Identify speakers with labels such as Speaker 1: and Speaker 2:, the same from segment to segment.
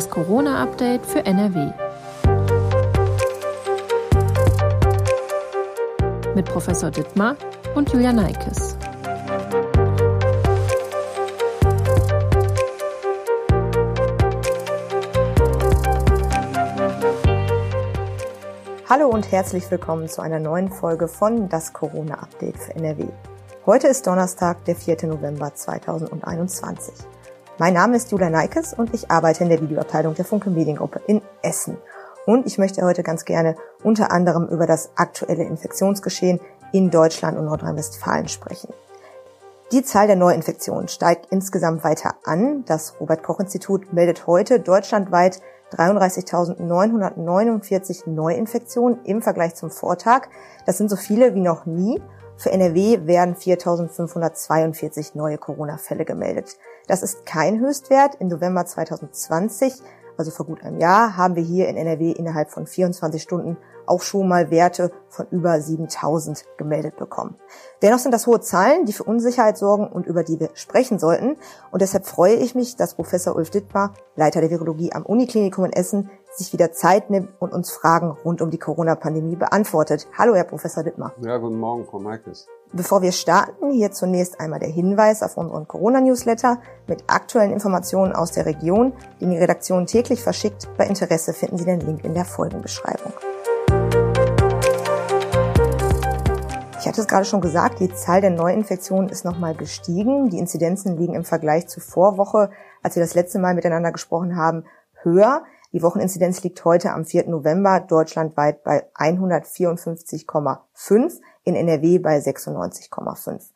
Speaker 1: Das Corona-Update für NRW. Mit Professor Dittmar und Julia Neikes.
Speaker 2: Hallo und herzlich willkommen zu einer neuen Folge von Das Corona-Update für NRW. Heute ist Donnerstag, der 4. November 2021. Mein Name ist Julia Neikes und ich arbeite in der Videoabteilung der Funke Mediengruppe in Essen. Und ich möchte heute ganz gerne unter anderem über das aktuelle Infektionsgeschehen in Deutschland und Nordrhein-Westfalen sprechen. Die Zahl der Neuinfektionen steigt insgesamt weiter an. Das Robert Koch Institut meldet heute deutschlandweit 33.949 Neuinfektionen im Vergleich zum Vortag. Das sind so viele wie noch nie. Für NRW werden 4.542 neue Corona-Fälle gemeldet. Das ist kein Höchstwert. Im November 2020, also vor gut einem Jahr, haben wir hier in NRW innerhalb von 24 Stunden auch schon mal Werte von über 7000 gemeldet bekommen. Dennoch sind das hohe Zahlen, die für Unsicherheit sorgen und über die wir sprechen sollten. Und deshalb freue ich mich, dass Professor Ulf Dittmar, Leiter der Virologie am Uniklinikum in Essen, sich wieder Zeit nimmt und uns Fragen rund um die Corona-Pandemie beantwortet. Hallo, Herr Professor Dittmar.
Speaker 3: Ja, guten Morgen, Frau Meikes.
Speaker 2: Bevor wir starten, hier zunächst einmal der Hinweis auf unseren Corona-Newsletter mit aktuellen Informationen aus der Region, den die Redaktion täglich verschickt. Bei Interesse finden Sie den Link in der Folgenbeschreibung. Ich hatte es gerade schon gesagt, die Zahl der Neuinfektionen ist nochmal gestiegen. Die Inzidenzen liegen im Vergleich zur Vorwoche, als wir das letzte Mal miteinander gesprochen haben, höher. Die Wocheninzidenz liegt heute am 4. November deutschlandweit bei 154,5, in NRW bei 96,5.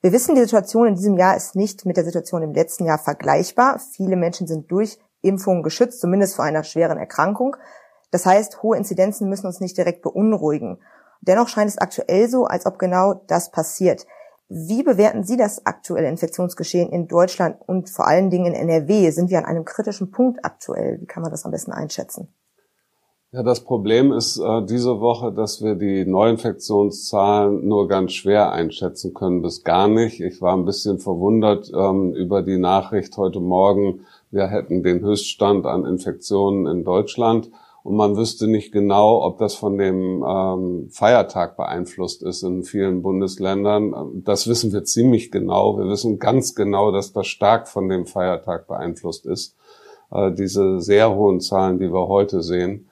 Speaker 2: Wir wissen, die Situation in diesem Jahr ist nicht mit der Situation im letzten Jahr vergleichbar. Viele Menschen sind durch Impfungen geschützt, zumindest vor einer schweren Erkrankung. Das heißt, hohe Inzidenzen müssen uns nicht direkt beunruhigen. Dennoch scheint es aktuell so, als ob genau das passiert. Wie bewerten Sie das aktuelle Infektionsgeschehen in Deutschland und vor allen Dingen in NRW? Sind wir an einem kritischen Punkt aktuell? Wie kann man das am besten einschätzen?
Speaker 3: Ja, das Problem ist äh, diese Woche, dass wir die Neuinfektionszahlen nur ganz schwer einschätzen können, bis gar nicht. Ich war ein bisschen verwundert ähm, über die Nachricht heute Morgen, wir hätten den Höchststand an Infektionen in Deutschland und man wüsste nicht genau, ob das von dem ähm, Feiertag beeinflusst ist in vielen Bundesländern. Das wissen wir ziemlich genau. Wir wissen ganz genau, dass das stark von dem Feiertag beeinflusst ist. Äh, diese sehr hohen Zahlen, die wir heute sehen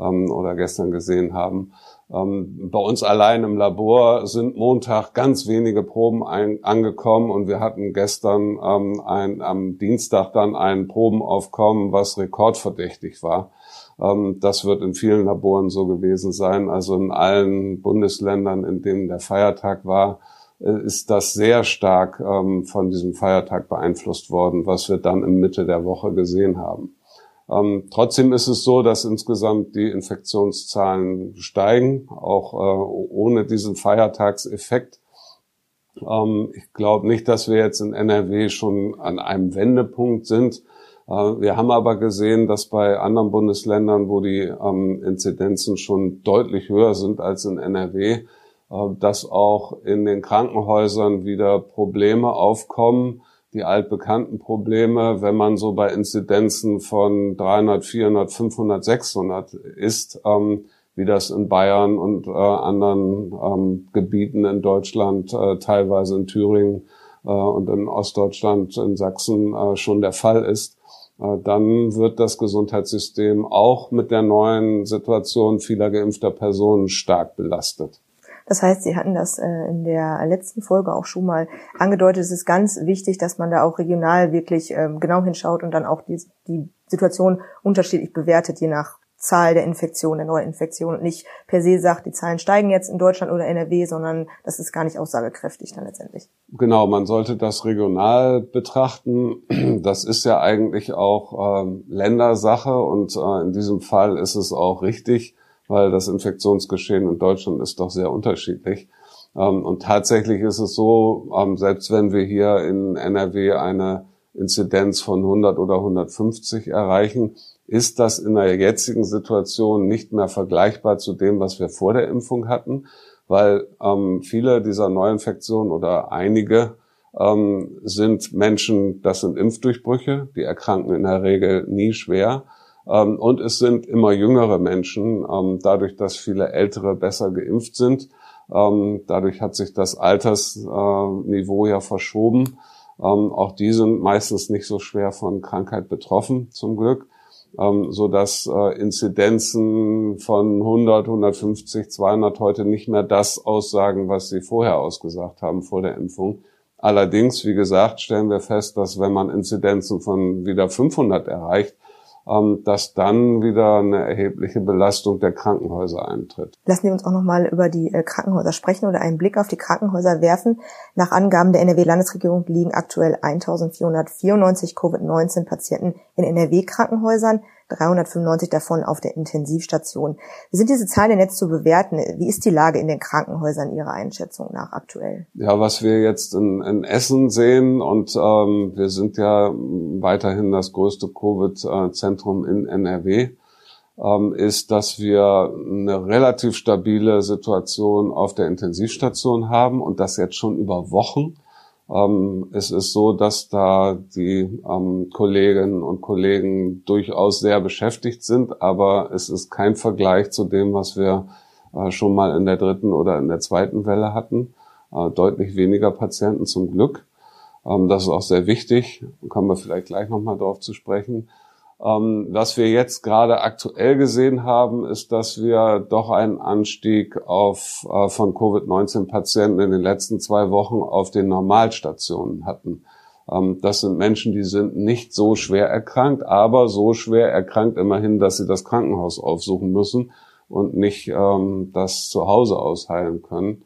Speaker 3: ähm, oder gestern gesehen haben. Ähm, bei uns allein im Labor sind Montag ganz wenige Proben ein, angekommen und wir hatten gestern ähm, ein, am Dienstag dann ein Probenaufkommen, was rekordverdächtig war. Ähm, das wird in vielen Laboren so gewesen sein. Also in allen Bundesländern, in denen der Feiertag war, äh, ist das sehr stark ähm, von diesem Feiertag beeinflusst worden, was wir dann im Mitte der Woche gesehen haben. Ähm, trotzdem ist es so, dass insgesamt die Infektionszahlen steigen, auch äh, ohne diesen Feiertagseffekt. ich glaube nicht, dass wir jetzt in NRW schon an einem Wendepunkt sind. Äh, wir haben aber gesehen, dass bei anderen Bundesländern, wo die ähm, Inzidenzen schon deutlich höher sind als in NRW, äh, dass auch in den Krankenhäusern wieder Probleme aufkommen, die altbekannten Probleme, wenn man so bei Inzidenzen von 300, 400, 500, 600 ist, ähm, wie das in Bayern und äh, anderen ähm, Gebieten in Deutschland, äh, teilweise in Thüringen äh, und in Ostdeutschland, in Sachsen schon der Fall ist dann wird das Gesundheitssystem auch mit der neuen Situation vieler geimpfter Personen stark belastet.
Speaker 2: Das heißt, Sie hatten das äh, in der letzten Folge auch schon mal angedeutet. Es ist ganz wichtig, dass man da auch regional wirklich ähm, genau hinschaut und dann auch die, die Situation unterschiedlich bewertet, je nach Zahl der Infektionen, der Neuinfektionen und nicht per se sagt, die Zahlen steigen jetzt in Deutschland oder NRW, sondern das ist gar nicht aussagekräftig dann letztendlich.
Speaker 3: Genau, man sollte das regional betrachten. Das ist ja eigentlich auch ähm, Ländersache und äh, in diesem Fall ist es auch richtig, weil das Infektionsgeschehen in Deutschland ist doch sehr unterschiedlich. Ähm, und tatsächlich ist es so, ähm, selbst wenn wir hier in NRW eine Inzidenz von 100 oder 150 erreichen, ist das in der jetzigen Situation nicht mehr vergleichbar zu dem, was wir vor der Impfung hatten, weil ähm, viele dieser Neuinfektionen oder einige sind Menschen, das sind Impfdurchbrüche, die erkranken in der Regel nie schwer. Ähm, und es sind immer jüngere Menschen, ähm, dadurch, dass viele Ältere besser geimpft sind. Ähm, dadurch hat sich das Altersniveau ja verschoben. Auch die sind meistens nicht so schwer von Krankheit betroffen, zum Glück, so dass äh, Inzidenzen von 100, 150, 200 heute nicht mehr das aussagen, was sie vorher ausgesagt haben vor der Impfung. Allerdings, wie gesagt, stellen wir fest, dass wenn man Inzidenzen von wieder 500 erreicht, dass dann wieder eine erhebliche Belastung der Krankenhäuser eintritt.
Speaker 2: Lassen Sie uns auch noch mal über die äh, Krankenhäuser sprechen oder einen Blick auf die Krankenhäuser werfen. Nach Angaben der NRW-Landesregierung liegen aktuell 1494 Covid-19-Patienten in NRW-Krankenhäusern. 395 davon auf der Intensivstation. Wie sind diese Zahlen denn jetzt zu bewerten? Wie ist die Lage in den Krankenhäusern Ihrer Einschätzung nach aktuell?
Speaker 3: Ja, was wir jetzt in, in Essen sehen und ähm, wir sind ja weiterhin das größte Covid-Zentrum in NRW, ähm, ist, dass wir eine relativ stabile Situation auf der Intensivstation haben und das jetzt schon über Wochen. Ähm, es ist so, dass da die ähm, Kolleginnen und Kollegen durchaus sehr beschäftigt sind, aber es ist kein Vergleich zu dem, was wir äh, schon mal in der dritten oder in der zweiten Welle hatten. Äh, deutlich weniger Patienten zum Glück. Ähm, das ist auch sehr wichtig. Kommen wir vielleicht gleich nochmal darauf zu sprechen. Ähm, was wir jetzt gerade aktuell gesehen haben, ist, dass wir doch einen Anstieg auf, äh, von Covid-19-Patienten in den letzten zwei Wochen auf den Normalstationen hatten. Ähm, das sind Menschen, die sind nicht so schwer erkrankt, aber so schwer erkrankt immerhin, dass sie das Krankenhaus aufsuchen müssen und nicht ähm, das zu Hause ausheilen können.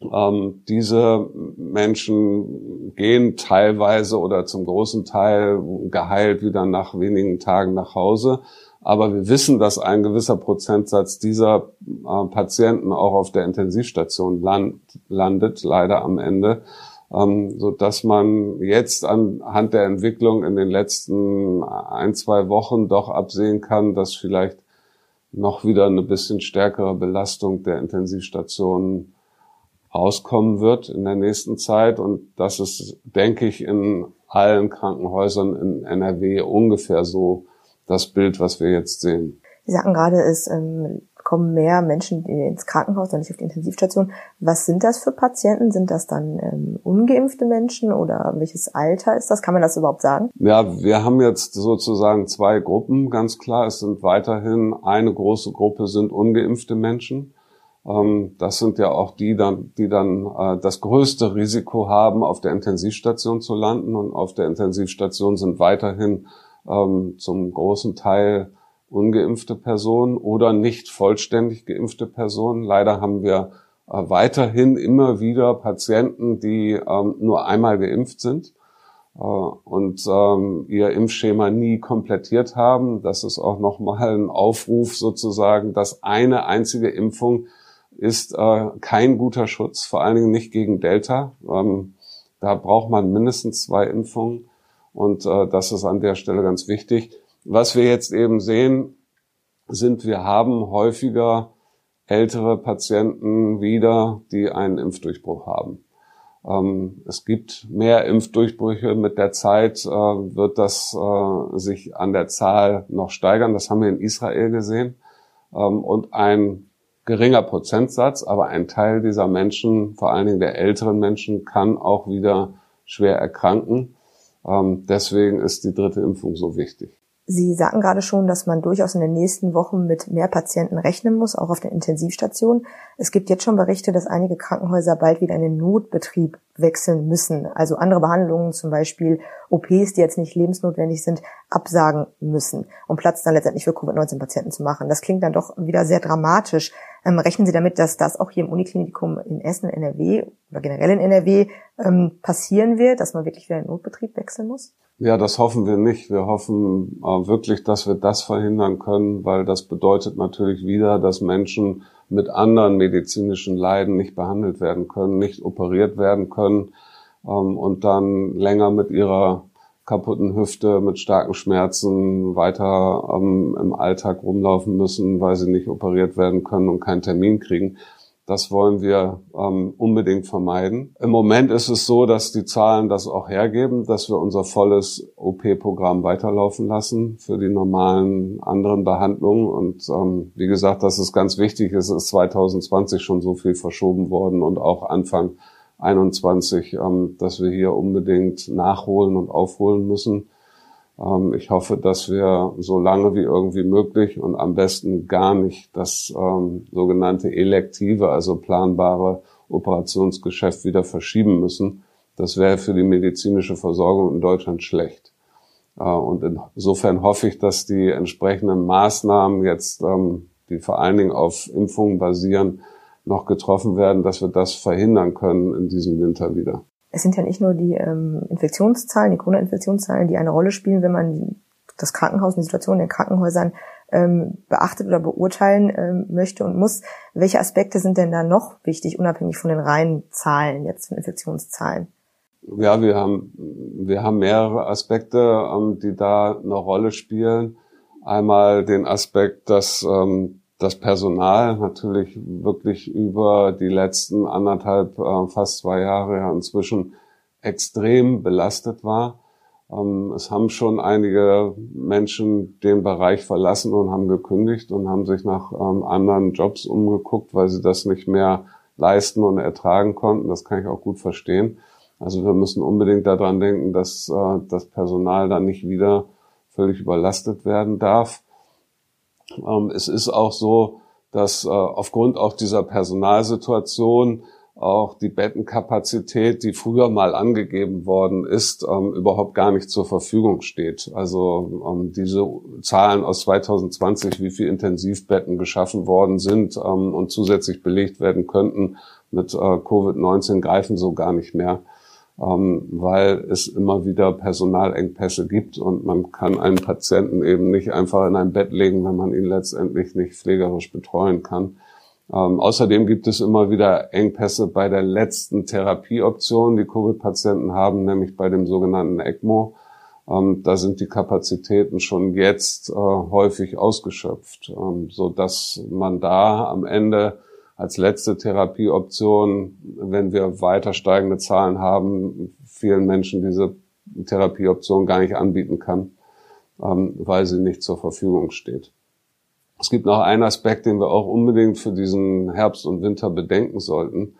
Speaker 3: Ähm, diese Menschen gehen teilweise oder zum großen Teil geheilt wieder nach wenigen Tagen nach Hause. Aber wir wissen, dass ein gewisser Prozentsatz dieser äh, Patienten auch auf der Intensivstation land, landet, leider am Ende, ähm, so dass man jetzt anhand der Entwicklung in den letzten ein, zwei Wochen doch absehen kann, dass vielleicht noch wieder eine bisschen stärkere Belastung der Intensivstationen rauskommen wird in der nächsten Zeit. Und das ist, denke ich, in allen Krankenhäusern in NRW ungefähr so das Bild, was wir jetzt sehen.
Speaker 2: Sie sagten gerade, es ähm, kommen mehr Menschen ins Krankenhaus und nicht auf die Intensivstation. Was sind das für Patienten? Sind das dann ähm, ungeimpfte Menschen oder welches Alter ist das? Kann man das überhaupt sagen?
Speaker 3: Ja, wir haben jetzt sozusagen zwei Gruppen, ganz klar. Es sind weiterhin eine große Gruppe sind ungeimpfte Menschen. Ähm, das sind ja auch die dann, die dann äh, das größte Risiko haben, auf der Intensivstation zu landen. Und auf der Intensivstation sind weiterhin ähm, zum großen Teil ungeimpfte Personen oder nicht vollständig geimpfte Personen. Leider haben wir äh, weiterhin immer wieder Patienten, die ähm, nur einmal geimpft sind äh, und ihr Impfschema nie komplettiert haben. Das ist auch nochmal ein Aufruf sozusagen, dass eine einzige Impfung ist äh, kein guter Schutz, vor allen Dingen nicht gegen Delta. Ähm, da braucht man mindestens zwei Impfungen und äh, das ist an der Stelle ganz wichtig. Was wir jetzt eben sehen, sind, wir haben häufiger ältere Patienten wieder, die einen Impfdurchbruch haben. Ähm, es gibt mehr Impfdurchbrüche. Mit der Zeit äh, wird das äh, sich an der Zahl noch steigern. Das haben wir in Israel gesehen. Ähm, und ein geringer Prozentsatz, aber ein Teil dieser Menschen, vor allen Dingen der älteren Menschen, kann auch wieder schwer erkranken. Ähm, deswegen ist die dritte Impfung so wichtig.
Speaker 2: Sie sagten gerade schon, dass man durchaus in den nächsten Wochen mit mehr Patienten rechnen muss, auch auf der Intensivstation. Es gibt jetzt schon Berichte, dass einige Krankenhäuser bald wieder in den Notbetrieb wechseln müssen. Also andere Behandlungen, zum Beispiel OPs, die jetzt nicht lebensnotwendig sind, absagen müssen, um Platz dann letztendlich für Covid-19-Patienten zu machen. Das klingt dann doch wieder sehr dramatisch. Ähm, rechnen Sie damit, dass das auch hier im Uniklinikum in Essen, NRW oder generell in NRW ähm, passieren wird, dass man wirklich wieder in den Notbetrieb wechseln muss?
Speaker 3: Ja, das hoffen wir nicht. Wir hoffen äh, wirklich, dass wir das verhindern können, weil das bedeutet natürlich wieder, dass Menschen mit anderen medizinischen Leiden nicht behandelt werden können, nicht operiert werden können ähm, und dann länger mit ihrer kaputten Hüfte mit starken Schmerzen weiter ähm, im Alltag rumlaufen müssen, weil sie nicht operiert werden können und keinen Termin kriegen. Das wollen wir ähm, unbedingt vermeiden. Im Moment ist es so, dass die Zahlen das auch hergeben, dass wir unser volles OP-Programm weiterlaufen lassen für die normalen anderen Behandlungen. Und ähm, wie gesagt, das ist ganz wichtig. Es ist 2020 schon so viel verschoben worden und auch Anfang 21, ähm, dass wir hier unbedingt nachholen und aufholen müssen. Ähm, ich hoffe, dass wir so lange wie irgendwie möglich und am besten gar nicht das ähm, sogenannte elektive, also planbare Operationsgeschäft wieder verschieben müssen. Das wäre für die medizinische Versorgung in Deutschland schlecht. Äh, und insofern hoffe ich, dass die entsprechenden Maßnahmen jetzt, ähm, die vor allen Dingen auf Impfungen basieren, noch getroffen werden, dass wir das verhindern können in diesem Winter wieder
Speaker 2: es sind ja nicht nur die ähm, Infektionszahlen, die Corona-Infektionszahlen, die eine Rolle spielen, wenn man das Krankenhaus und die Situation in den Krankenhäusern ähm, beachtet oder beurteilen ähm, möchte und muss. Welche Aspekte sind denn da noch wichtig, unabhängig von den reinen Zahlen, jetzt von Infektionszahlen?
Speaker 3: Ja, wir haben, wir haben mehrere Aspekte, ähm, die da eine Rolle spielen. Einmal den Aspekt, dass ähm, das Personal natürlich wirklich über die letzten anderthalb, äh, fast zwei Jahre ja inzwischen extrem belastet war. Ähm, es haben schon einige Menschen den Bereich verlassen und haben gekündigt und haben sich nach ähm, anderen Jobs umgeguckt, weil sie das nicht mehr leisten und ertragen konnten. Das kann ich auch gut verstehen. Also wir müssen unbedingt daran denken, dass äh, das Personal dann nicht wieder völlig überlastet werden darf. Ähm, es ist auch so, dass äh, aufgrund auch dieser Personalsituation auch die Bettenkapazität, die früher mal angegeben worden ist, ähm, überhaupt gar nicht zur Verfügung steht. Also ähm, diese Zahlen aus 2020, wie viel Intensivbetten geschaffen worden sind und zusätzlich belegt werden könnten mit äh, Covid-19, greifen so gar nicht mehr ähm, weil es immer wieder Personalengpässe gibt und man kann einen Patienten eben nicht einfach in ein Bett legen, wenn man ihn letztendlich nicht pflegerisch betreuen kann. Ähm, außerdem gibt es immer wieder Engpässe bei der letzten Therapieoption, die Covid-Patienten haben, nämlich bei dem sogenannten ECMO. Ähm, da sind die Kapazitäten schon jetzt äh, häufig ausgeschöpft, ähm, so dass man da am Ende als letzte Therapieoption, wenn wir weiter steigende Zahlen haben, vielen Menschen diese Therapieoption gar nicht anbieten kann, ähm, weil sie nicht zur Verfügung steht. Es gibt noch einen Aspekt, den wir auch unbedingt für diesen Herbst und Winter bedenken sollten.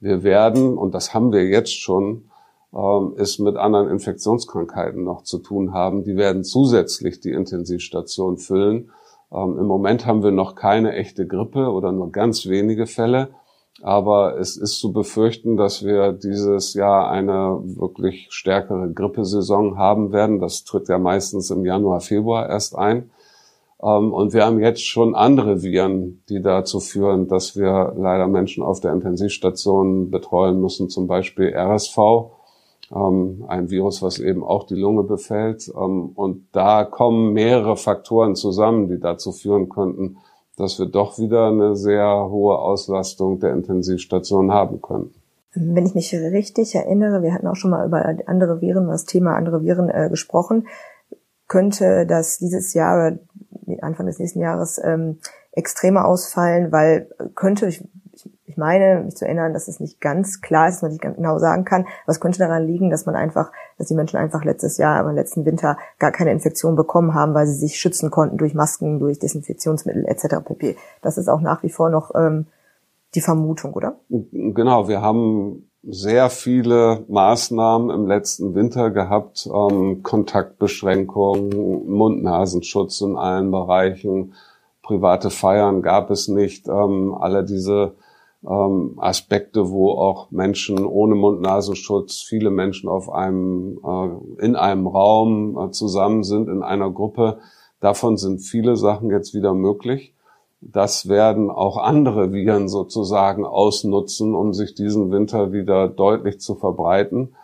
Speaker 3: Wir werden, und das haben wir jetzt schon, ähm, es mit anderen Infektionskrankheiten noch zu tun haben. Die werden zusätzlich die Intensivstation füllen. Ähm, Im Moment haben wir noch keine echte Grippe oder nur ganz wenige Fälle. Aber es ist zu befürchten, dass wir dieses Jahr eine wirklich stärkere Grippesaison haben werden. Das tritt ja meistens im Januar, Februar erst ein. Ähm, und wir haben jetzt schon andere Viren, die dazu führen, dass wir leider Menschen auf der Intensivstation betreuen müssen, zum Beispiel RSV ähm, ein Virus, was eben auch die Lunge befällt. Ähm, und da kommen mehrere Faktoren zusammen, die dazu führen könnten, dass wir doch wieder eine sehr hohe Auslastung der Intensivstation haben können.
Speaker 2: Wenn ich mich richtig erinnere, wir hatten auch schon mal über andere Viren, das Thema andere Viren äh, gesprochen, könnte das dieses Jahr Anfang des nächsten Jahres ähm, extremer ausfallen, weil könnte, ich ich meine, mich zu erinnern, dass es nicht ganz klar ist, dass man nicht genau sagen kann. Es könnte daran liegen, dass man einfach, dass die Menschen einfach letztes Jahr, aber letzten Winter gar keine Infektion bekommen haben, weil sie sich schützen konnten durch Masken, durch Desinfektionsmittel etc. pp. Das ist auch nach wie vor noch ähm, die Vermutung, oder?
Speaker 3: Genau, wir haben sehr viele Maßnahmen im letzten Winter gehabt, ähm, Kontaktbeschränkungen, Mund-Nasenschutz in allen Bereichen, private Feiern gab es nicht, ähm, alle diese ähm, Aspekte, wo auch Menschen ohne Mund-Nasenschutz, viele Menschen auf einem, äh, in einem Raum äh, zusammen sind, in einer Gruppe. Davon sind viele Sachen jetzt wieder möglich. Das werden auch andere Viren sozusagen ausnutzen, um sich diesen Winter wieder deutlich zu verbreiten.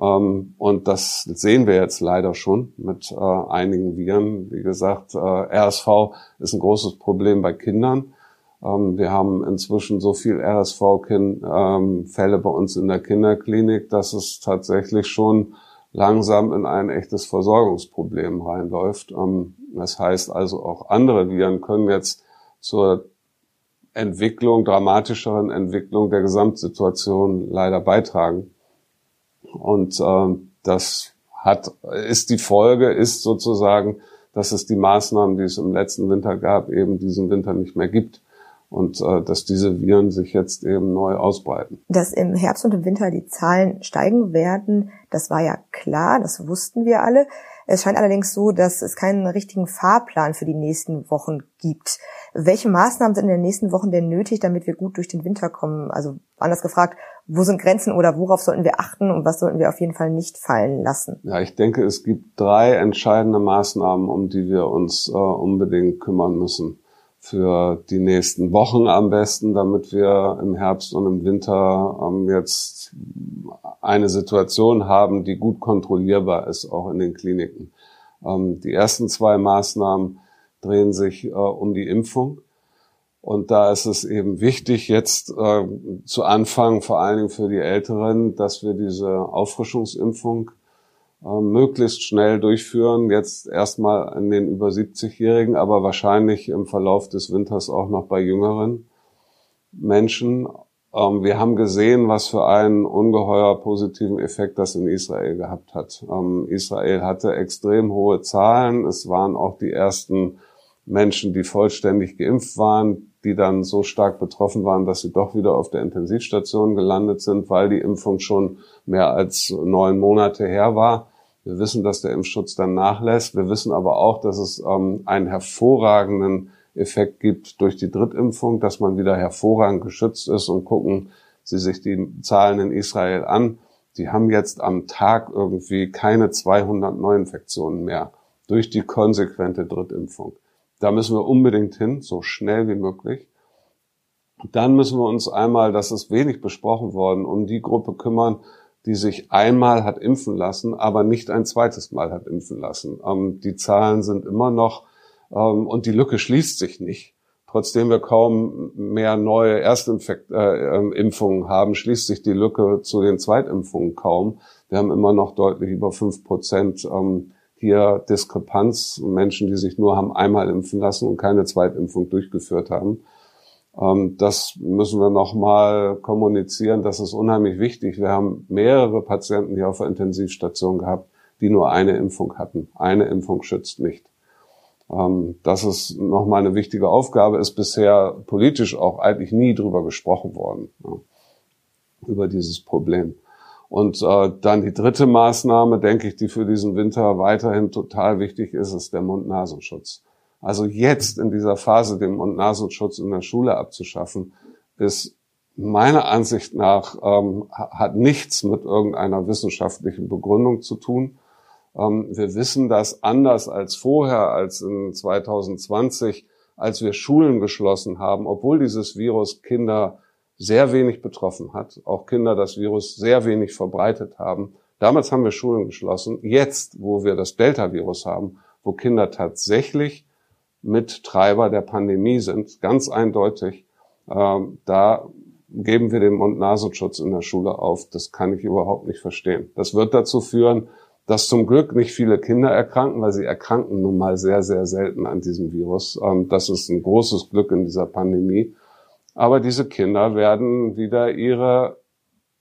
Speaker 3: Ähm, und das sehen wir jetzt leider schon mit äh, einigen Viren. Wie gesagt, äh, RSV ist ein großes Problem bei Kindern. Ähm, wir haben inzwischen so viel RSV-Fälle bei uns in der Kinderklinik, dass es tatsächlich schon langsam in ein echtes Versorgungsproblem reinläuft. Ähm, das heißt also auch andere Viren können jetzt zur Entwicklung, dramatischeren Entwicklung der Gesamtsituation leider beitragen. Und das hat, ist die Folge, ist sozusagen, dass es die Maßnahmen, die es im letzten Winter gab, eben diesen Winter nicht mehr gibt und äh, dass diese Viren sich jetzt eben neu ausbreiten.
Speaker 2: Dass im Herbst und im Winter die Zahlen steigen werden, das war ja klar, das wussten wir alle. Es scheint allerdings so, dass es keinen richtigen Fahrplan für die nächsten Wochen gibt. Welche Maßnahmen sind in den nächsten Wochen denn nötig, damit wir gut durch den Winter kommen? Also anders gefragt, wo sind Grenzen oder worauf sollten wir achten und was sollten wir auf jeden Fall nicht fallen lassen?
Speaker 3: Ja, ich denke, es gibt drei entscheidende Maßnahmen, um die wir uns äh, unbedingt kümmern müssen für die nächsten Wochen am besten, damit wir im Herbst und im Winter ähm, jetzt eine Situation haben, die gut kontrollierbar ist, auch in den Kliniken. Ähm, die ersten zwei Maßnahmen drehen sich äh, um die Impfung. Und da ist es eben wichtig, jetzt äh, zu anfangen, vor allen Dingen für die Älteren, dass wir diese Auffrischungsimpfung äh, möglichst schnell durchführen. Jetzt erstmal an den über 70-Jährigen, aber wahrscheinlich im Verlauf des Winters auch noch bei jüngeren Menschen. Ähm, wir haben gesehen, was für einen ungeheuer positiven Effekt das in Israel gehabt hat. Ähm, Israel hatte extrem hohe Zahlen. Es waren auch die ersten Menschen, die vollständig geimpft waren, die dann so stark betroffen waren, dass sie doch wieder auf der Intensivstation gelandet sind, weil die Impfung schon mehr als neun Monate her war. Wir wissen, dass der Impfschutz dann nachlässt. Wir wissen aber auch, dass es ähm, einen hervorragenden Effekt gibt durch die Drittimpfung, dass man wieder hervorragend geschützt ist und gucken Sie sich die Zahlen in Israel an. Die haben jetzt am Tag irgendwie keine 200 Neuinfektionen mehr durch die konsequente Drittimpfung. Da müssen wir unbedingt hin, so schnell wie möglich. Dann müssen wir uns einmal, das ist wenig besprochen worden, um die Gruppe kümmern, die sich einmal hat impfen lassen, aber nicht ein zweites Mal hat impfen lassen. Ähm, die Zahlen sind immer noch ähm, und die Lücke schließt sich nicht. Trotzdem wir kaum mehr neue Erstimpfungen äh, haben, schließt sich die Lücke zu den Zweitimpfungen kaum. Wir haben immer noch deutlich über fünf Prozent ähm, hier Diskrepanz, Menschen, die sich nur haben einmal impfen lassen und keine Zweitimpfung durchgeführt haben. Ähm, das müssen wir nochmal kommunizieren. Das ist unheimlich wichtig. Wir haben mehrere Patienten hier auf der Intensivstation gehabt, die nur eine Impfung hatten. Eine Impfung schützt nicht. Ähm, das ist nochmal eine wichtige Aufgabe, ist bisher politisch auch eigentlich nie drüber gesprochen worden, über dieses Problem. Und äh, dann die dritte Maßnahme, denke ich, die für diesen Winter weiterhin total wichtig ist, ist der Mund-Nasenschutz. Also jetzt in dieser Phase den Mund-Nasenschutz in der Schule abzuschaffen, ist meiner Ansicht nach ähm, hat nichts mit irgendeiner wissenschaftlichen Begründung zu tun. Ähm, wir wissen, dass anders als vorher, als in 2020, als wir Schulen geschlossen haben, obwohl dieses Virus Kinder sehr wenig betroffen hat, auch Kinder das Virus sehr wenig verbreitet haben. Damals haben wir Schulen geschlossen. Jetzt, wo wir das Delta-Virus haben, wo Kinder tatsächlich mit Treiber der Pandemie sind, ganz eindeutig, äh, da geben wir den Mund-Nasenschutz in der Schule auf. Das kann ich überhaupt nicht verstehen. Das wird dazu führen, dass zum Glück nicht viele Kinder erkranken, weil sie erkranken nun mal sehr, sehr selten an diesem Virus. Ähm, das ist ein großes Glück in dieser Pandemie. Aber diese Kinder werden wieder ihre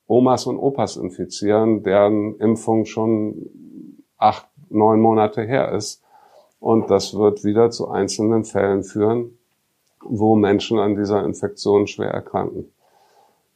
Speaker 3: Omas und Opas infizieren, deren Impfung schon acht, neun Monate her ist. Und das wird wieder zu einzelnen Fällen führen, wo Menschen an dieser Infektion schwer erkranken.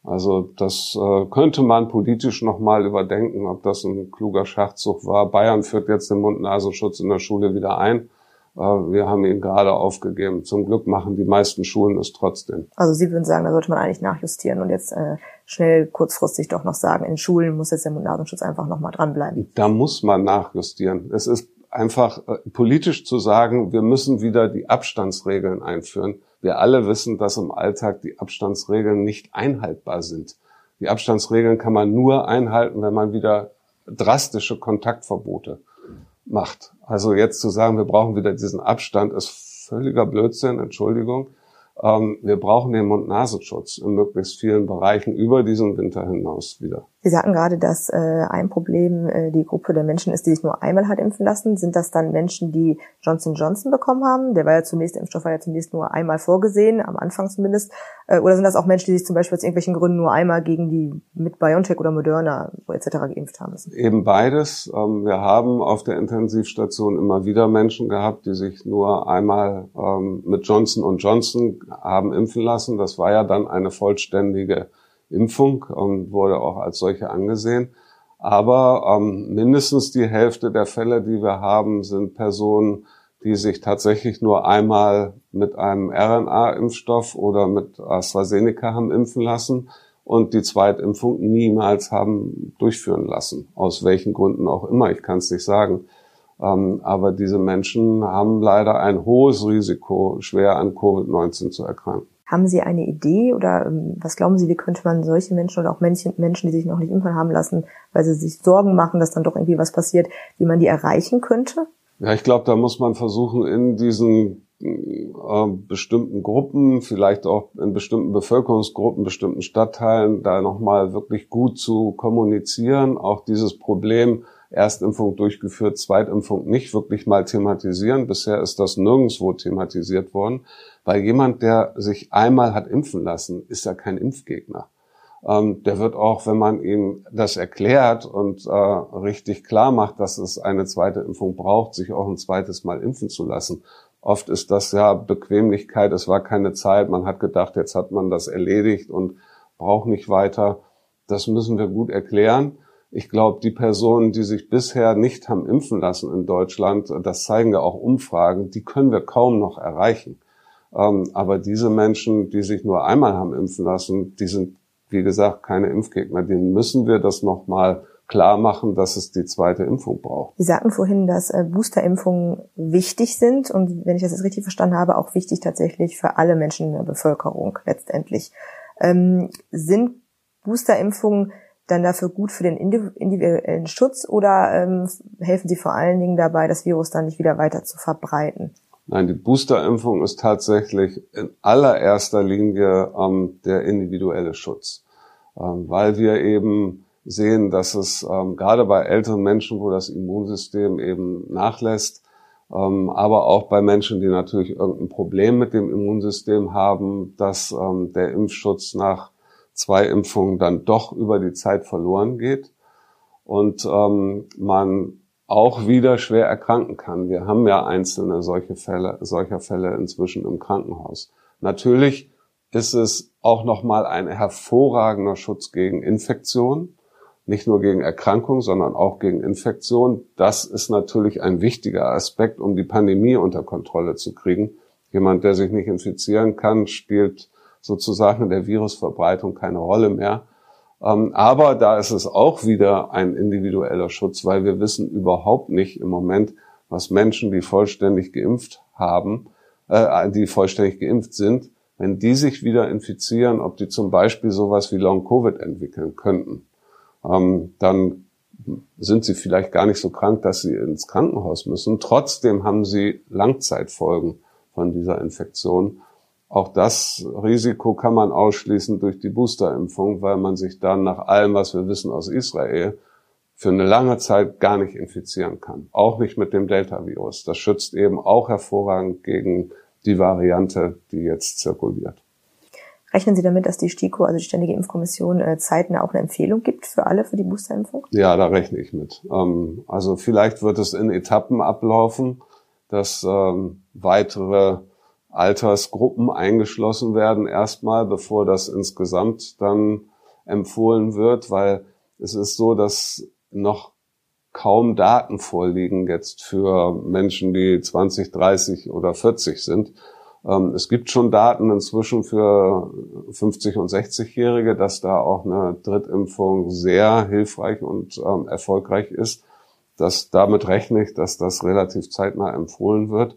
Speaker 3: Also das äh, könnte man politisch nochmal überdenken, ob das ein kluger Schachzug war. Bayern führt jetzt den Mund-Nasenschutz in der Schule wieder ein. Äh, wir haben ihn gerade aufgegeben. Zum Glück machen die meisten Schulen es trotzdem.
Speaker 2: Also Sie würden sagen, da sollte man eigentlich nachjustieren und jetzt äh, schnell kurzfristig doch noch sagen, in Schulen muss jetzt der Mund-Nasenschutz einfach nochmal dranbleiben.
Speaker 3: Da muss man nachjustieren. Es ist einfach äh, politisch zu sagen, wir müssen wieder die Abstandsregeln einführen. Wir alle wissen, dass im Alltag die Abstandsregeln nicht einhaltbar sind. Die Abstandsregeln kann man nur einhalten, wenn man wieder drastische Kontaktverbote macht. Also jetzt zu sagen, wir brauchen wieder diesen Abstand, ist völliger Blödsinn, Entschuldigung. Ähm, wir brauchen den Mund-Nasenschutz in möglichst vielen Bereichen über diesen Winter hinaus wieder.
Speaker 2: Sie sagten gerade, dass äh, ein Problem äh, die Gruppe der Menschen ist, die sich nur einmal hat impfen lassen. Sind das dann Menschen, die Johnson Johnson bekommen haben? Der war ja zunächst, der Impfstoff war ja zunächst nur einmal vorgesehen, am Anfang zumindest. Äh, oder sind das auch Menschen, die sich zum Beispiel aus irgendwelchen Gründen nur einmal gegen die mit BioNTech oder Moderna etc. geimpft haben müssen?
Speaker 3: Eben beides. Ähm, wir haben auf der Intensivstation immer wieder Menschen gehabt, die sich nur einmal ähm, mit Johnson Johnson haben impfen lassen. Das war ja dann eine vollständige Impfung und wurde auch als solche angesehen. Aber ähm, mindestens die Hälfte der Fälle, die wir haben, sind Personen, die sich tatsächlich nur einmal mit einem RNA-Impfstoff oder mit AstraZeneca haben impfen lassen und die Zweitimpfung niemals haben durchführen lassen. Aus welchen Gründen auch immer, ich kann es nicht sagen. Ähm, aber diese Menschen haben leider ein hohes Risiko, schwer an Covid-19 zu erkranken.
Speaker 2: Haben Sie eine Idee oder ähm, was glauben Sie, wie könnte man solche Menschen oder auch Menschen, Menschen, die sich noch nicht impfen haben lassen, weil sie sich Sorgen machen, dass dann doch irgendwie was passiert, wie man die erreichen könnte?
Speaker 3: Ja, ich glaube, da muss man versuchen, in diesen äh, bestimmten Gruppen, vielleicht auch in bestimmten Bevölkerungsgruppen, bestimmten Stadtteilen, da nochmal wirklich gut zu kommunizieren, auch dieses Problem Erstimpfung durchgeführt, Zweitimpfung nicht wirklich mal thematisieren. Bisher ist das nirgendwo thematisiert worden, weil jemand, der sich einmal hat impfen lassen, ist ja kein Impfgegner. Ähm, der wird auch, wenn man ihm das erklärt und äh, richtig klar macht, dass es eine zweite Impfung braucht, sich auch ein zweites Mal impfen zu lassen. Oft ist das ja Bequemlichkeit, es war keine Zeit, man hat gedacht, jetzt hat man das erledigt und braucht nicht weiter. Das müssen wir gut erklären. Ich glaube, die Personen, die sich bisher nicht haben impfen lassen in Deutschland, das zeigen ja auch Umfragen, die können wir kaum noch erreichen. Ähm, aber diese Menschen, die sich nur einmal haben impfen lassen, die sind, wie gesagt, keine Impfgegner. Denen müssen wir das nochmal klar machen, dass es die zweite Impfung braucht.
Speaker 2: Sie sagten vorhin, dass äh, Boosterimpfungen wichtig sind und wenn ich das jetzt richtig verstanden habe, auch wichtig tatsächlich für alle Menschen in der Bevölkerung letztendlich. Ähm, sind Boosterimpfungen dann dafür gut für den individuellen Schutz oder ähm, helfen sie vor allen Dingen dabei, das Virus dann nicht wieder weiter zu verbreiten?
Speaker 3: Nein, die Boosterimpfung ist tatsächlich in allererster Linie ähm, der individuelle Schutz, ähm, weil wir eben sehen, dass es ähm, gerade bei älteren Menschen, wo das Immunsystem eben nachlässt, ähm, aber auch bei Menschen, die natürlich irgendein Problem mit dem Immunsystem haben, dass ähm, der Impfschutz nach zwei Impfungen dann doch über die Zeit verloren geht und ähm, man auch wieder schwer erkranken kann. Wir haben ja einzelne solche Fälle, solcher Fälle inzwischen im Krankenhaus. Natürlich ist es auch nochmal ein hervorragender Schutz gegen Infektion, nicht nur gegen Erkrankung, sondern auch gegen Infektion. Das ist natürlich ein wichtiger Aspekt, um die Pandemie unter Kontrolle zu kriegen. Jemand, der sich nicht infizieren kann, spielt sozusagen der Virusverbreitung keine Rolle mehr. Ähm, aber da ist es auch wieder ein individueller Schutz, weil wir wissen überhaupt nicht im Moment, was Menschen, die vollständig geimpft haben, äh, die vollständig geimpft sind, wenn die sich wieder infizieren, ob die zum Beispiel sowas wie Long-Covid entwickeln könnten. Ähm, dann sind sie vielleicht gar nicht so krank, dass sie ins Krankenhaus müssen. Trotzdem haben sie Langzeitfolgen von dieser Infektion. Auch das Risiko kann man ausschließen durch die Boosterimpfung, weil man sich dann nach allem, was wir wissen aus Israel, für eine lange Zeit gar nicht infizieren kann. Auch nicht mit dem Delta-Virus. Das schützt eben auch hervorragend gegen die Variante, die jetzt zirkuliert.
Speaker 2: Rechnen Sie damit, dass die STIKO, also die Ständige Impfkommission, äh, zeitnah auch eine Empfehlung gibt für alle für die Boosterimpfung?
Speaker 3: Ja, da rechne ich mit. Ähm, also vielleicht wird es in Etappen ablaufen, dass ähm, weitere Altersgruppen eingeschlossen werden erstmal, bevor das insgesamt dann empfohlen wird, weil es ist so, dass noch kaum Daten vorliegen jetzt für Menschen, die 20, 30 oder 40 sind. Ähm, es gibt schon Daten inzwischen für 50 und 60-Jährige, dass da auch eine Drittimpfung sehr hilfreich und ähm, erfolgreich ist. Das, damit rechne ich, dass das relativ zeitnah empfohlen wird.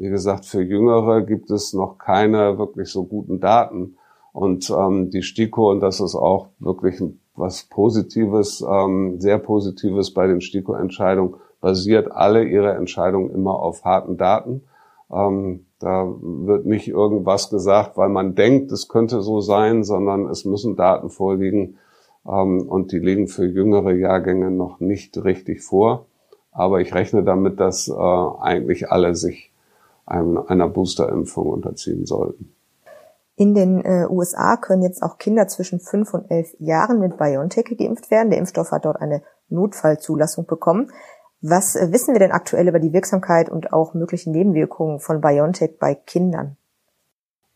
Speaker 3: Wie gesagt, für Jüngere gibt es noch keine wirklich so guten Daten. Und ähm, die STIKO, und das ist auch wirklich was Positives, ähm, sehr Positives bei den STIKO-Entscheidungen, basiert alle ihre Entscheidungen immer auf harten Daten. Ähm, da wird nicht irgendwas gesagt, weil man denkt, es könnte so sein, sondern es müssen Daten vorliegen. ähm, und die liegen für jüngere Jahrgänge noch nicht richtig vor. Aber ich rechne damit, dass äh, eigentlich alle sich einer Boosterimpfung unterziehen sollten.
Speaker 2: In den äh, USA können jetzt auch Kinder zwischen fünf und elf Jahren mit BioNTech geimpft werden. Der Impfstoff hat dort eine Notfallzulassung bekommen. Was äh, wissen wir denn aktuell über die Wirksamkeit und auch möglichen Nebenwirkungen von BioNTech bei Kindern?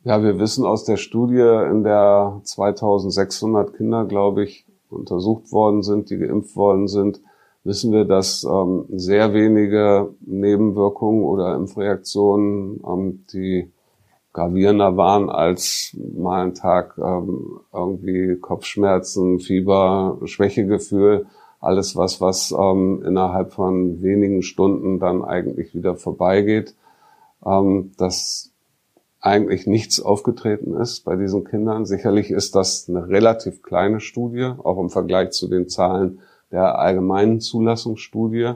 Speaker 3: Ja, wir wissen aus der Studie, in der 2600 Kinder, glaube ich, untersucht worden sind, die geimpft worden sind, wissen wir, dass ähm, sehr wenige Nebenwirkungen oder Impfreaktionen, ähm, die gravierender waren als mal einen Tag ähm, irgendwie Kopfschmerzen, Fieber, Schwächegefühl, alles was, was ähm, innerhalb von wenigen Stunden dann eigentlich wieder vorbeigeht. Ähm, das eigentlich nichts aufgetreten ist bei diesen Kindern. Sicherlich ist das eine relativ kleine Studie, auch im Vergleich zu den Zahlen der allgemeinen Zulassungsstudie.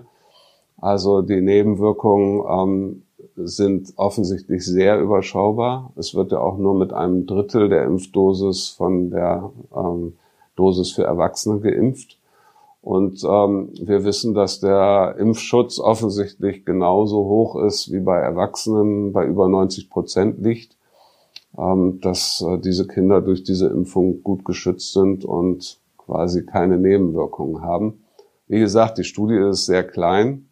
Speaker 3: Also die Nebenwirkungen ähm, sind offensichtlich sehr überschaubar. Es wird ja auch nur mit einem Drittel der Impfdosis von der ähm, Dosis für Erwachsene geimpft. Und ähm, wir wissen, dass der Impfschutz offensichtlich genauso hoch ist wie bei Erwachsenen, bei über 90 Prozent liegt, ähm, dass äh, diese Kinder durch diese Impfung gut geschützt sind und quasi keine Nebenwirkungen haben. Wie gesagt, die Studie ist sehr klein.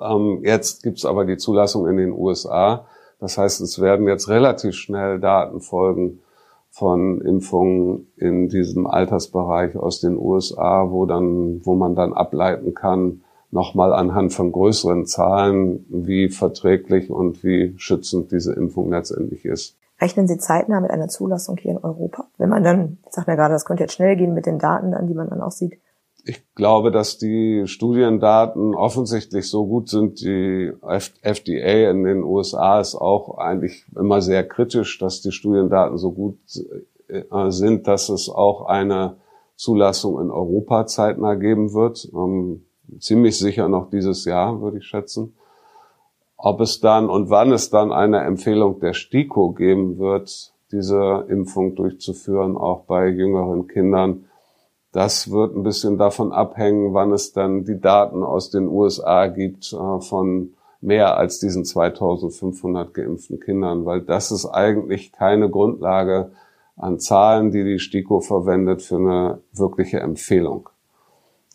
Speaker 3: Ähm, jetzt gibt's aber die Zulassung in den USA. Das heißt, es werden jetzt relativ schnell Daten folgen von Impfungen in diesem Altersbereich aus den USA, wo dann, wo man dann ableiten kann, nochmal anhand von größeren Zahlen, wie verträglich und wie schützend diese Impfung letztendlich ist.
Speaker 2: Rechnen Sie zeitnah mit einer Zulassung hier in Europa? Wenn man dann, ich sage mir gerade, das könnte jetzt schnell gehen mit den Daten dann, die man dann auch sieht.
Speaker 3: Ich glaube, dass die Studiendaten offensichtlich so gut sind. Die FDA in den USA ist auch eigentlich immer sehr kritisch, dass die Studiendaten so gut äh, sind, dass es auch eine Zulassung in Europa zeitnah geben wird. Ähm, ziemlich sicher noch dieses Jahr, würde ich schätzen. Ob es dann und wann es dann eine Empfehlung der STIKO geben wird, diese Impfung durchzuführen, auch bei jüngeren Kindern, das wird ein bisschen davon abhängen, wann es dann die Daten aus den USA gibt äh, von mehr als diesen 2500 geimpften Kindern, weil das ist eigentlich keine Grundlage an Zahlen, die die STIKO verwendet für eine wirkliche Empfehlung,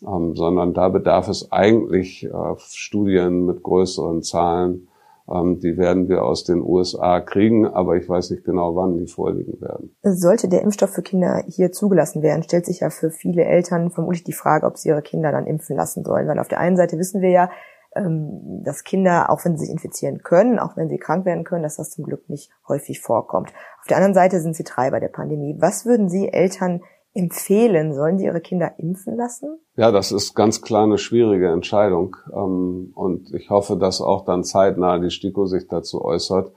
Speaker 3: ähm, sondern da bedarf es eigentlich äh, Studien mit größeren Zahlen, ähm, die werden wir aus den USA kriegen, aber ich weiß nicht genau, wann die vorliegen werden.
Speaker 2: Sollte der Impfstoff für Kinder hier zugelassen werden, stellt sich ja für viele Eltern vermutlich die Frage, ob sie ihre Kinder dann impfen lassen sollen. Weil auf der einen Seite wissen wir ja, ähm, dass Kinder, auch wenn sie sich infizieren können, auch wenn sie krank werden können, dass das zum Glück nicht häufig vorkommt. Auf der anderen Seite sind sie Treiber der Pandemie. Was würden Sie Eltern empfehlen? Sollen sie ihre Kinder impfen lassen?
Speaker 3: Ja, das ist ganz klar eine schwierige Entscheidung. Ähm, und ich hoffe, dass auch dann zeitnah die STIKO sich dazu äußert.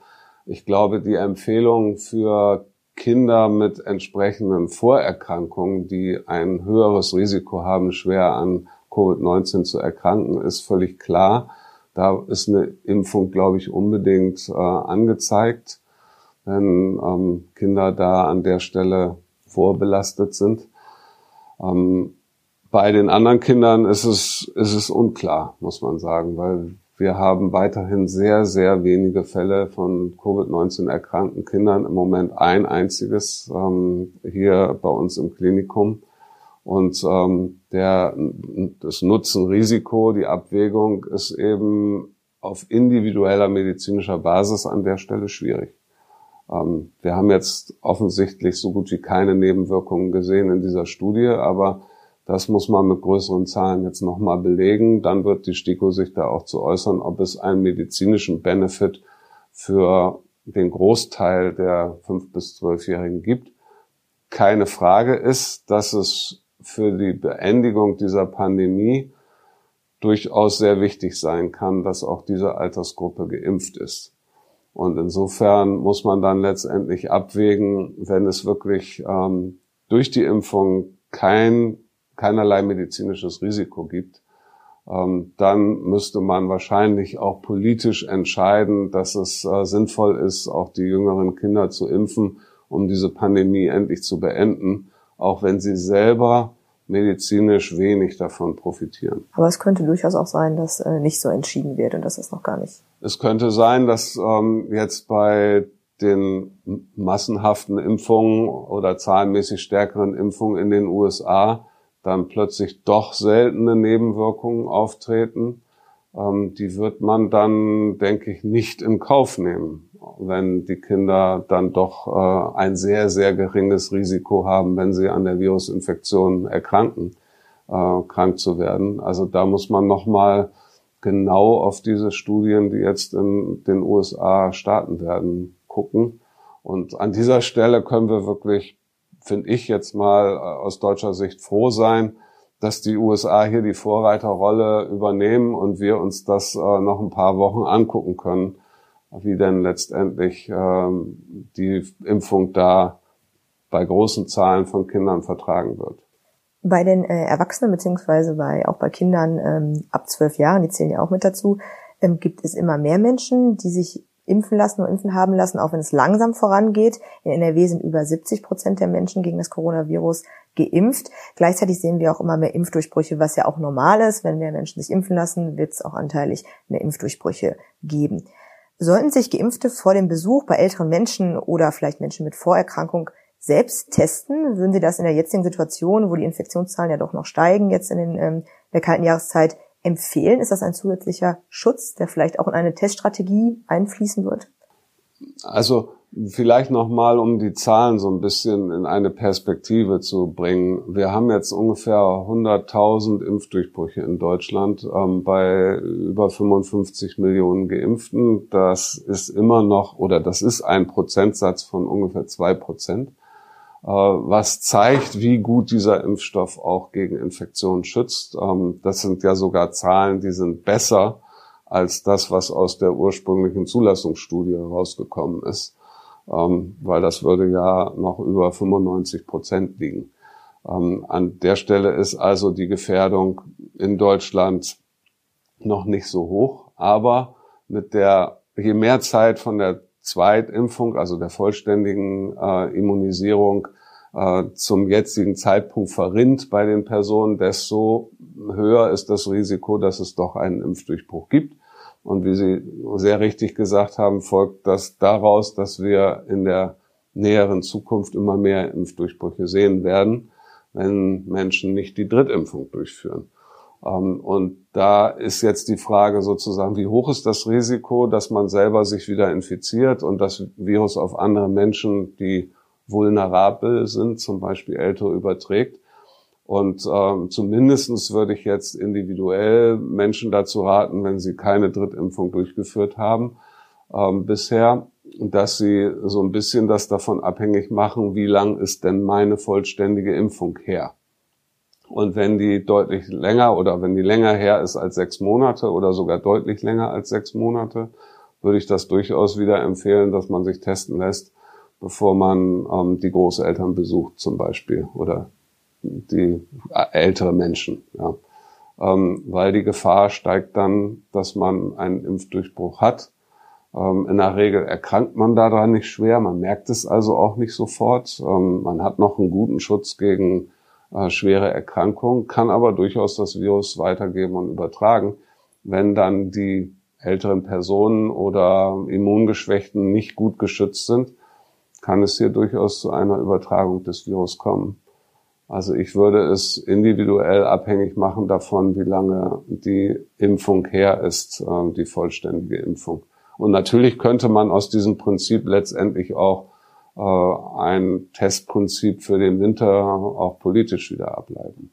Speaker 3: Ich glaube, die Empfehlung für Kinder mit entsprechenden Vorerkrankungen, die ein höheres Risiko haben, schwer an Covid-19 zu erkranken, ist völlig klar. Da ist eine Impfung, glaube ich, unbedingt äh, angezeigt, wenn ähm, Kinder da an der Stelle vorbelastet sind. Ähm, bei den anderen Kindern ist es, ist es unklar, muss man sagen, weil wir haben weiterhin sehr, sehr wenige Fälle von Covid-19 erkrankten Kindern. Im Moment ein einziges ähm, hier bei uns im Klinikum. Und ähm, der, das Nutzen-Risiko, die Abwägung ist eben auf individueller medizinischer Basis an der Stelle schwierig. Ähm, wir haben jetzt offensichtlich so gut wie keine Nebenwirkungen gesehen in dieser Studie, aber das muss man mit größeren Zahlen jetzt nochmal belegen. Dann wird die STIKO sich da auch zu äußern, ob es einen medizinischen Benefit für den Großteil der fünf bis zwölfjährigen gibt. Keine Frage ist, dass es für die Beendigung dieser Pandemie durchaus sehr wichtig sein kann, dass auch diese Altersgruppe geimpft ist. Und insofern muss man dann letztendlich abwägen, wenn es wirklich ähm, durch die Impfung kein, keinerlei medizinisches Risiko gibt, ähm, dann müsste man wahrscheinlich auch politisch entscheiden, dass es äh, sinnvoll ist, auch die jüngeren Kinder zu impfen, um diese Pandemie endlich zu beenden, auch wenn sie selber medizinisch wenig davon profitieren.
Speaker 2: Aber es könnte durchaus auch sein, dass äh, nicht so entschieden wird und das ist noch gar nicht.
Speaker 3: Es könnte sein, dass ähm, jetzt bei den massenhaften Impfungen oder zahlenmäßig stärkeren Impfungen in den USA dann plötzlich doch seltene Nebenwirkungen auftreten. Ähm, die wird man dann, denke ich, nicht in Kauf nehmen, wenn die Kinder dann doch äh, ein sehr, sehr geringes Risiko haben, wenn sie an der Virusinfektion erkranken, äh, krank zu werden. Also da muss man nochmal genau auf diese Studien, die jetzt in den USA starten werden, gucken. Und an dieser Stelle können wir wirklich, finde ich jetzt mal äh, aus deutscher Sicht froh sein, dass die USA hier die Vorreiterrolle übernehmen und wir uns das äh, noch ein paar Wochen angucken können, wie denn letztendlich ähm, die Impfung da bei großen Zahlen von Kindern vertragen wird.
Speaker 2: Bei den äh, Erwachsenen beziehungsweise bei auch bei Kindern ähm, ab zwölf Jahren, die zählen ja auch mit dazu, ähm, gibt es immer mehr Menschen, die sich impfen lassen und impfen haben lassen, auch wenn es langsam vorangeht. In NRW sind über 70 Prozent der Menschen gegen das Coronavirus geimpft. Gleichzeitig sehen wir auch immer mehr Impfdurchbrüche, was ja auch normal ist. Wenn mehr Menschen sich impfen lassen, wird es auch anteilig mehr Impfdurchbrüche geben. Sollten sich Geimpfte vor dem Besuch bei älteren Menschen oder vielleicht Menschen mit Vorerkrankung selbst testen? Würden Sie das in der jetzigen Situation, wo die Infektionszahlen ja doch noch steigen, jetzt in, den, ähm, der kalten Jahreszeit, empfehlen? Ist das ein zusätzlicher Schutz, der vielleicht auch in eine Teststrategie einfließen wird?
Speaker 3: Also Vielleicht nochmal, um die Zahlen so ein bisschen in eine Perspektive zu bringen. Wir haben jetzt ungefähr 100.000 Impfdurchbrüche in Deutschland ähm, bei über 55 Millionen Geimpften. Das ist immer noch, oder das ist ein Prozentsatz von ungefähr zwei Prozent, äh, was zeigt, wie gut dieser Impfstoff auch gegen Infektionen schützt. Ähm, das sind ja sogar Zahlen, die sind besser als das, was aus der ursprünglichen Zulassungsstudie rausgekommen ist ähm, weil das würde ja noch über 95 Prozent liegen. Ähm, an der Stelle ist also die Gefährdung in Deutschland noch nicht so hoch, aber mit der, je mehr Zeit von der Zweitimpfung, also der vollständigen äh, Immunisierung äh, zum jetzigen Zeitpunkt verrinnt bei den Personen, desto höher ist das Risiko, dass es doch einen Impfdurchbruch gibt. Und wie Sie sehr richtig gesagt haben, folgt das daraus, dass wir in der näheren Zukunft immer mehr Impfdurchbrüche sehen werden, wenn Menschen nicht die Drittimpfung durchführen. Ähm, und da ist jetzt die Frage sozusagen, wie hoch ist das Risiko, dass man selber sich wieder infiziert und das Virus auf andere Menschen, die vulnerabel sind, zum Beispiel Ältere, überträgt. Und ähm, zumindestens würde ich jetzt individuell Menschen dazu raten, wenn sie keine Drittimpfung durchgeführt haben ähm, bisher, dass sie so ein bisschen das davon abhängig machen, wie lang ist denn meine vollständige Impfung her. Und wenn die deutlich länger oder wenn die länger her ist als sechs Monate oder sogar deutlich länger als sechs Monate, würde ich das durchaus wieder empfehlen, dass man sich testen lässt, bevor man ähm, die Großeltern besucht zum Beispiel oder die äh, ältere Menschen, ja. Ähm, weil die Gefahr steigt dann, dass man einen Impfdurchbruch hat. Ähm, in der Regel erkrankt man daran nicht schwer, man merkt es also auch nicht sofort. Ähm, man hat noch einen guten Schutz gegen äh, schwere Erkrankungen, kann aber durchaus das Virus weitergeben und übertragen, wenn dann die älteren Personen oder Immungeschwächten nicht gut geschützt sind, kann es hier durchaus zu einer Übertragung des Virus kommen. Also ich würde es individuell abhängig machen davon, wie lange die Impfung her ist, äh, die vollständige Impfung. Und natürlich könnte man aus diesem Prinzip letztendlich auch äh, ein Testprinzip für den Winter auch politisch wieder ableiten.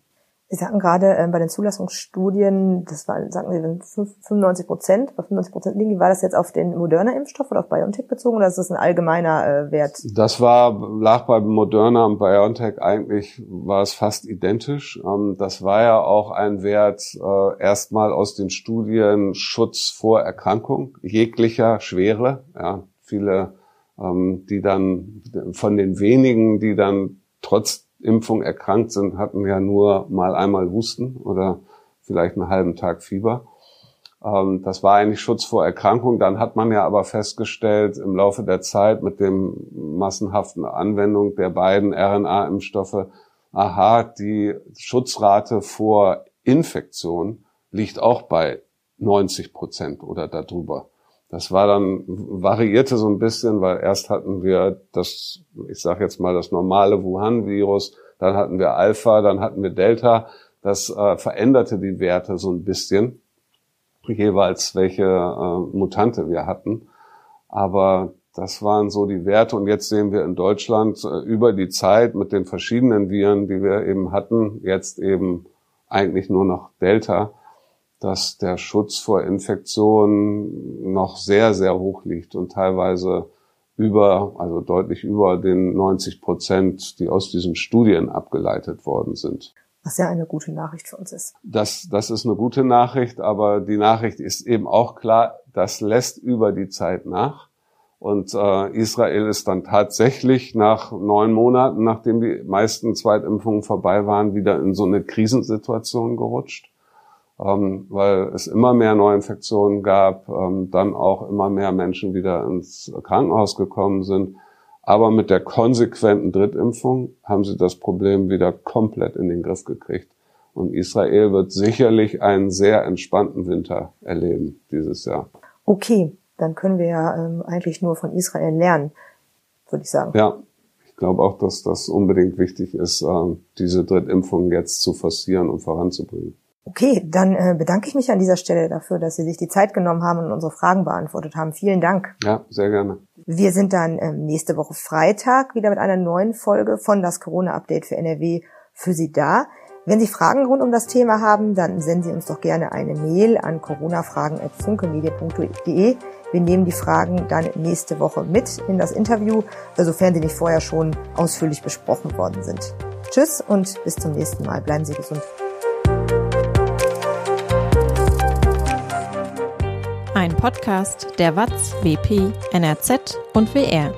Speaker 2: Sie sagten gerade äh, bei den Zulassungsstudien, das war, sagen Sie, 95 Prozent, bei 95 Prozent liegen. War das jetzt auf den Moderna-Impfstoff oder auf BioNTech bezogen oder ist das ein allgemeiner äh, Wert?
Speaker 3: Das war, lag bei Moderna und BioNTech eigentlich, war es fast identisch. Ähm, das war ja auch ein Wert äh, erstmal aus den Studien Schutz vor Erkrankung, jeglicher Schwere. Ja, viele, ähm, die dann, von den wenigen, die dann trotz Impfung erkrankt sind, hatten ja nur mal einmal Husten oder vielleicht einen halben Tag Fieber. Ähm, das war eigentlich Schutz vor Erkrankung. Dann hat man ja aber festgestellt, im Laufe der Zeit mit dem massenhaften Anwendung der beiden RNA-Impfstoffe, aha, die Schutzrate vor Infektion liegt auch bei 90 Prozent oder darüber. Das war dann, variierte so ein bisschen, weil erst hatten wir das, ich sage jetzt mal, das normale Wuhan-Virus, dann hatten wir Alpha, dann hatten wir Delta. Das äh, veränderte die Werte so ein bisschen, jeweils welche äh, Mutante wir hatten. Aber das waren so die Werte. Und jetzt sehen wir in Deutschland äh, über die Zeit mit den verschiedenen Viren, die wir eben hatten, jetzt eben eigentlich nur noch Delta, dass der Schutz vor Infektionen noch sehr, sehr hoch liegt und teilweise über, also deutlich über den 90 Prozent, die aus diesen Studien abgeleitet worden sind.
Speaker 2: Was ja eine gute Nachricht für uns ist.
Speaker 3: Das, das ist eine gute Nachricht, aber die Nachricht ist eben auch klar, das lässt über die Zeit nach. Und äh, Israel ist dann tatsächlich nach neun Monaten, nachdem die meisten Zweitimpfungen vorbei waren, wieder in so eine Krisensituation gerutscht, ähm, weil es immer mehr Neuinfektionen gab, ähm, dann auch immer mehr Menschen wieder ins Krankenhaus gekommen sind. Aber mit der konsequenten Drittimpfung haben sie das Problem wieder komplett in den Griff gekriegt. Und Israel wird sicherlich einen sehr entspannten Winter erleben dieses Jahr.
Speaker 2: Okay, dann können wir ja ähm, eigentlich nur von Israel lernen, würde ich sagen.
Speaker 3: Ja, ich glaube auch, dass das unbedingt wichtig ist, äh, diese Drittimpfung jetzt zu forcieren und voranzubringen.
Speaker 2: Okay, dann äh, bedanke ich mich an dieser Stelle dafür, dass Sie sich die Zeit genommen haben und unsere Fragen beantwortet haben. Vielen Dank.
Speaker 3: Ja, sehr gerne.
Speaker 2: Wir sind dann ähm, nächste Woche Freitag wieder mit einer neuen Folge von das Corona-Update für NRW für Sie da. Wenn Sie Fragen rund um das Thema haben, dann senden Sie uns doch gerne eine Mail an coronafragen.funkemedia.de. Wir nehmen die Fragen dann nächste Woche mit in das Interview, sofern sie nicht vorher schon ausführlich besprochen worden sind. Tschüss und bis zum nächsten Mal. Bleiben Sie gesund.
Speaker 1: Podcast der WAZ, WP, NRZ und WR.